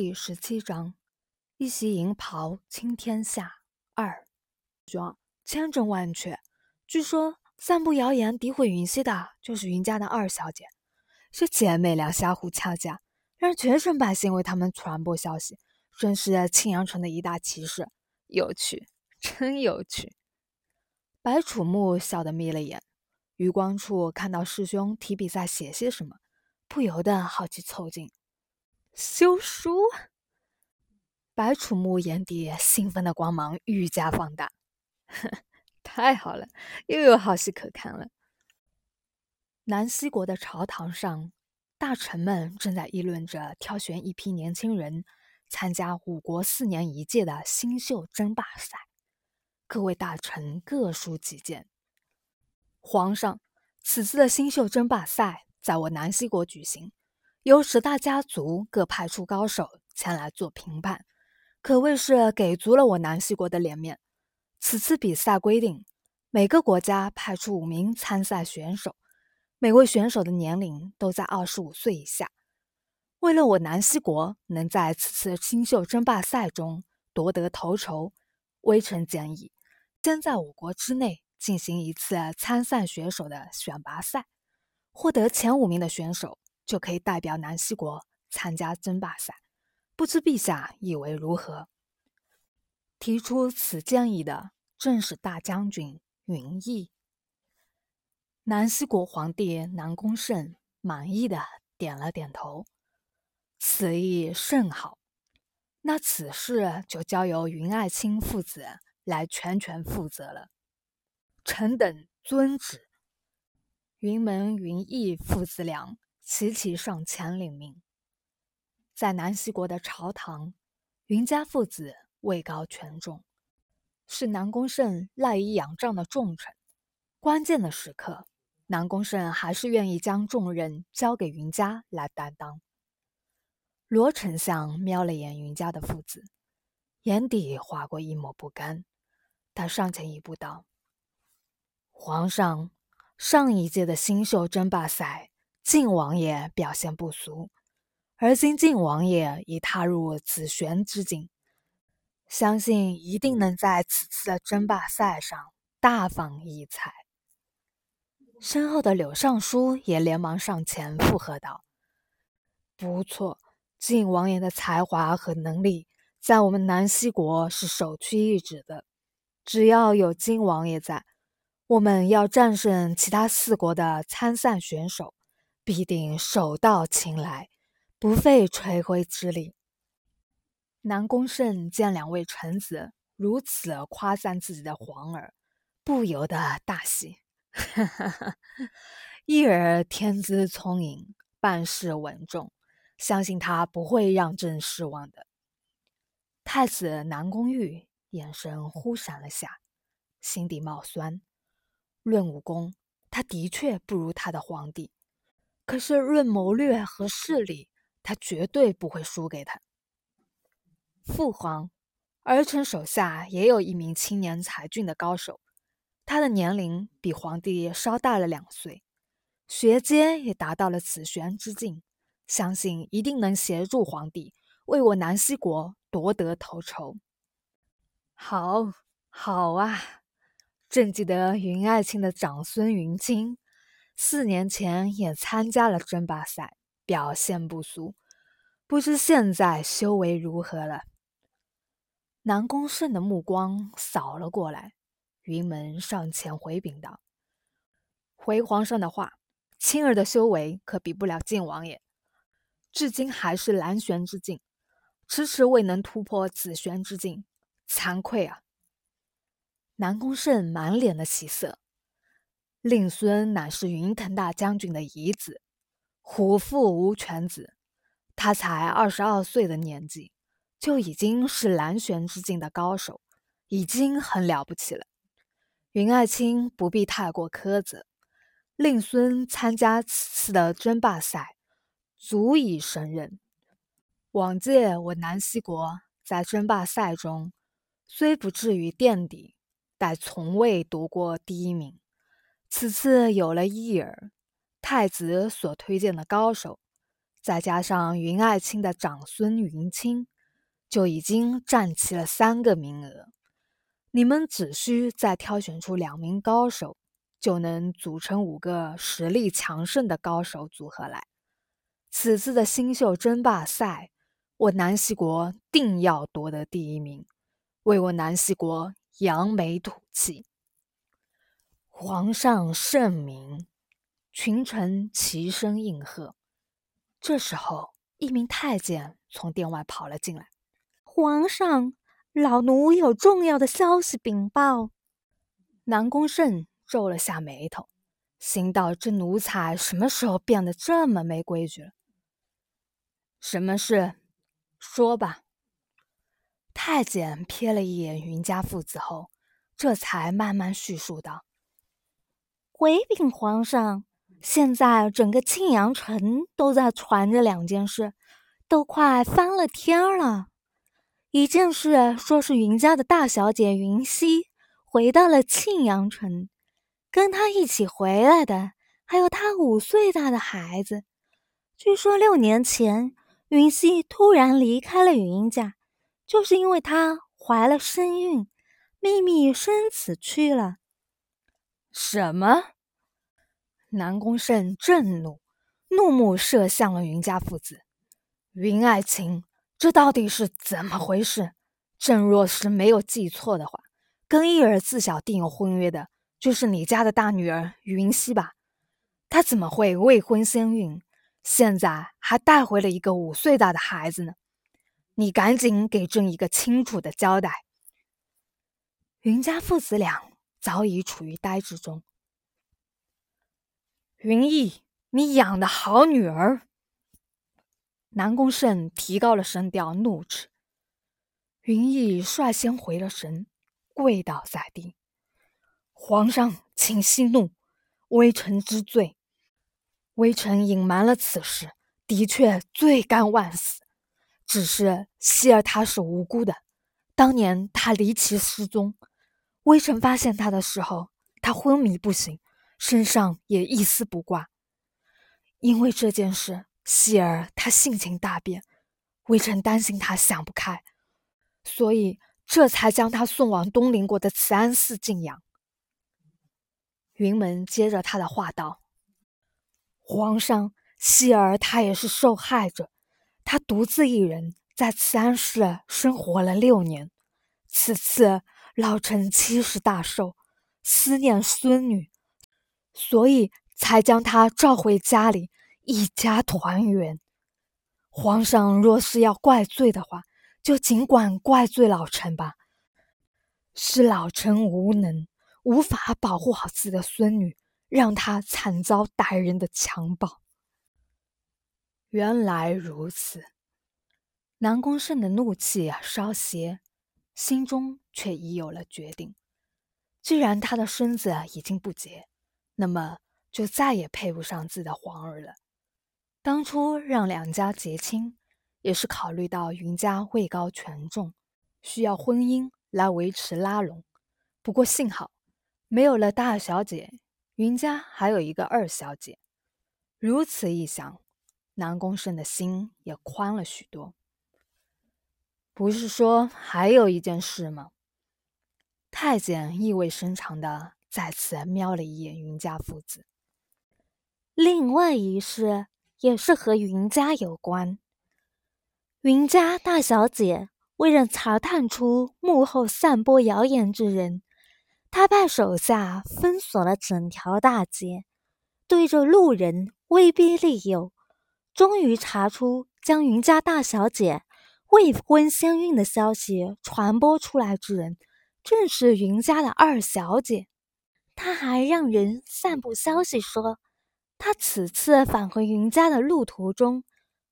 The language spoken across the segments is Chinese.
第十七章：一袭银袍倾天下。二，千真万确。据说散布谣言诋毁云溪的，就是云家的二小姐。这姐妹俩相互掐架，让全省百姓为他们传播消息，真是庆阳城的一大奇事。有趣，真有趣。白楚木笑得眯了眼，余光处看到师兄提笔在写些什么，不由得好奇凑近。修书。白楚木眼底兴奋的光芒愈加放大，太好了，又有好戏可看了。南西国的朝堂上，大臣们正在议论着挑选一批年轻人参加五国四年一届的新秀争霸赛。各位大臣各抒己见。皇上，此次的新秀争霸赛在我南西国举行，由十大家族各派出高手前来做评判。可谓是给足了我南西国的脸面。此次比赛规定，每个国家派出五名参赛选手，每位选手的年龄都在二十五岁以下。为了我南西国能在此次新秀争霸赛中夺得头筹，微臣建议，先在我国之内进行一次参赛选手的选拔赛，获得前五名的选手就可以代表南西国参加争霸赛。不知陛下以为如何？提出此建议的正是大将军云逸。南西国皇帝南宫胜满意的点了点头，此意甚好。那此事就交由云爱卿父子来全权负责了。臣等遵旨。云门云逸父子俩齐齐上前领命。在南西国的朝堂，云家父子位高权重，是南宫胜赖以仰仗的重臣。关键的时刻，南宫胜还是愿意将重任交给云家来担当。罗丞相瞄了眼云家的父子，眼底划过一抹不甘。他上前一步道：“皇上，上一届的新秀争霸赛，晋王爷表现不俗。”而今晋王爷已踏入紫璇之境，相信一定能在此次的争霸赛上大放异彩。身后的柳尚书也连忙上前附和道：“不错，晋王爷的才华和能力在我们南溪国是首屈一指的。只要有晋王爷在，我们要战胜其他四国的参赛选手，必定手到擒来。”不费吹灰之力。南宫胜见两位臣子如此夸赞自己的皇儿，不由得大喜。哈哈哈！一儿天资聪颖，办事稳重，相信他不会让朕失望的。太子南宫玉眼神忽闪了下，心底冒酸。论武功，他的确不如他的皇帝，可是论谋略和势力，他绝对不会输给他。父皇，儿臣手下也有一名青年才俊的高手，他的年龄比皇帝稍大了两岁，学阶也达到了紫玄之境，相信一定能协助皇帝为我南西国夺得头筹。好，好啊！朕记得云爱卿的长孙云清，四年前也参加了争霸赛。表现不俗，不知现在修为如何了？南宫胜的目光扫了过来，云门上前回禀道：“回皇上的话，青儿的修为可比不了晋王爷，至今还是蓝玄之境，迟迟未能突破紫玄之境，惭愧啊！”南宫胜满脸的喜色，令孙乃是云腾大将军的遗子。虎父无犬子，他才二十二岁的年纪，就已经是蓝玄之境的高手，已经很了不起了。云爱卿不必太过苛责，令孙参加此次的争霸赛，足以胜任。往届我南溪国在争霸赛中，虽不至于垫底，但从未夺过第一名。此次有了伊尔。太子所推荐的高手，再加上云爱卿的长孙云清，就已经占齐了三个名额。你们只需再挑选出两名高手，就能组成五个实力强盛的高手组合来。此次的新秀争霸赛，我南溪国定要夺得第一名，为我南溪国扬眉吐气。皇上圣明，群臣齐声应和。这时候，一名太监从殿外跑了进来：“皇上。”老奴有重要的消息禀报。南宫胜皱了下眉头，心道：这奴才什么时候变得这么没规矩了？什么事？说吧。太监瞥了一眼云家父子后，这才慢慢叙述道：“回禀皇上，现在整个庆阳城都在传着两件事，都快翻了天了。”一件事说是云家的大小姐云溪回到了庆阳城，跟她一起回来的还有她五岁大的孩子。据说六年前云溪突然离开了云家，就是因为她怀了身孕，秘密生子去了。什么？南宫胜震怒，怒目射向了云家父子，云爱卿。这到底是怎么回事？朕若是没有记错的话，跟义儿自小订有婚约的，就是你家的大女儿云溪吧？她怎么会未婚先孕，现在还带回了一个五岁大的孩子呢？你赶紧给朕一个清楚的交代！云家父子俩早已处于呆滞中。云逸，你养的好女儿！南宫胜提高了声调，怒斥云逸，率先回了神，跪倒在地：“皇上，请息怒，微臣知罪。微臣隐瞒了此事，的确罪该万死。只是希儿她是无辜的，当年她离奇失踪，微臣发现他的时候，他昏迷不醒，身上也一丝不挂。因为这件事。”希儿她性情大变，微臣担心他想不开，所以这才将他送往东邻国的慈安寺静养。云门接着他的话道：“皇上，希儿她也是受害者，她独自一人在慈安寺生活了六年。此次老臣七十大寿，思念孙女，所以才将她召回家里。”一家团圆。皇上若是要怪罪的话，就尽管怪罪老臣吧。是老臣无能，无法保护好自己的孙女，让她惨遭歹人的强暴。原来如此，南宫胜的怒气稍歇，心中却已有了决定。既然他的孙子已经不洁，那么就再也配不上自己的皇儿了。当初让两家结亲，也是考虑到云家位高权重，需要婚姻来维持拉拢。不过幸好，没有了大小姐，云家还有一个二小姐。如此一想，南宫胜的心也宽了许多。不是说还有一件事吗？太监意味深长的再次瞄了一眼云家父子。另外一事。也是和云家有关。云家大小姐为了查探出幕后散播谣言之人，她派手下封锁了整条大街，对着路人威逼利诱，终于查出将云家大小姐未婚先孕的消息传播出来之人，正是云家的二小姐。她还让人散布消息说。他此次返回云家的路途中，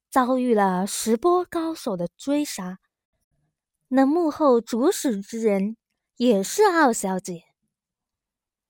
遭遇了十波高手的追杀。那幕后主使之人也是二小姐。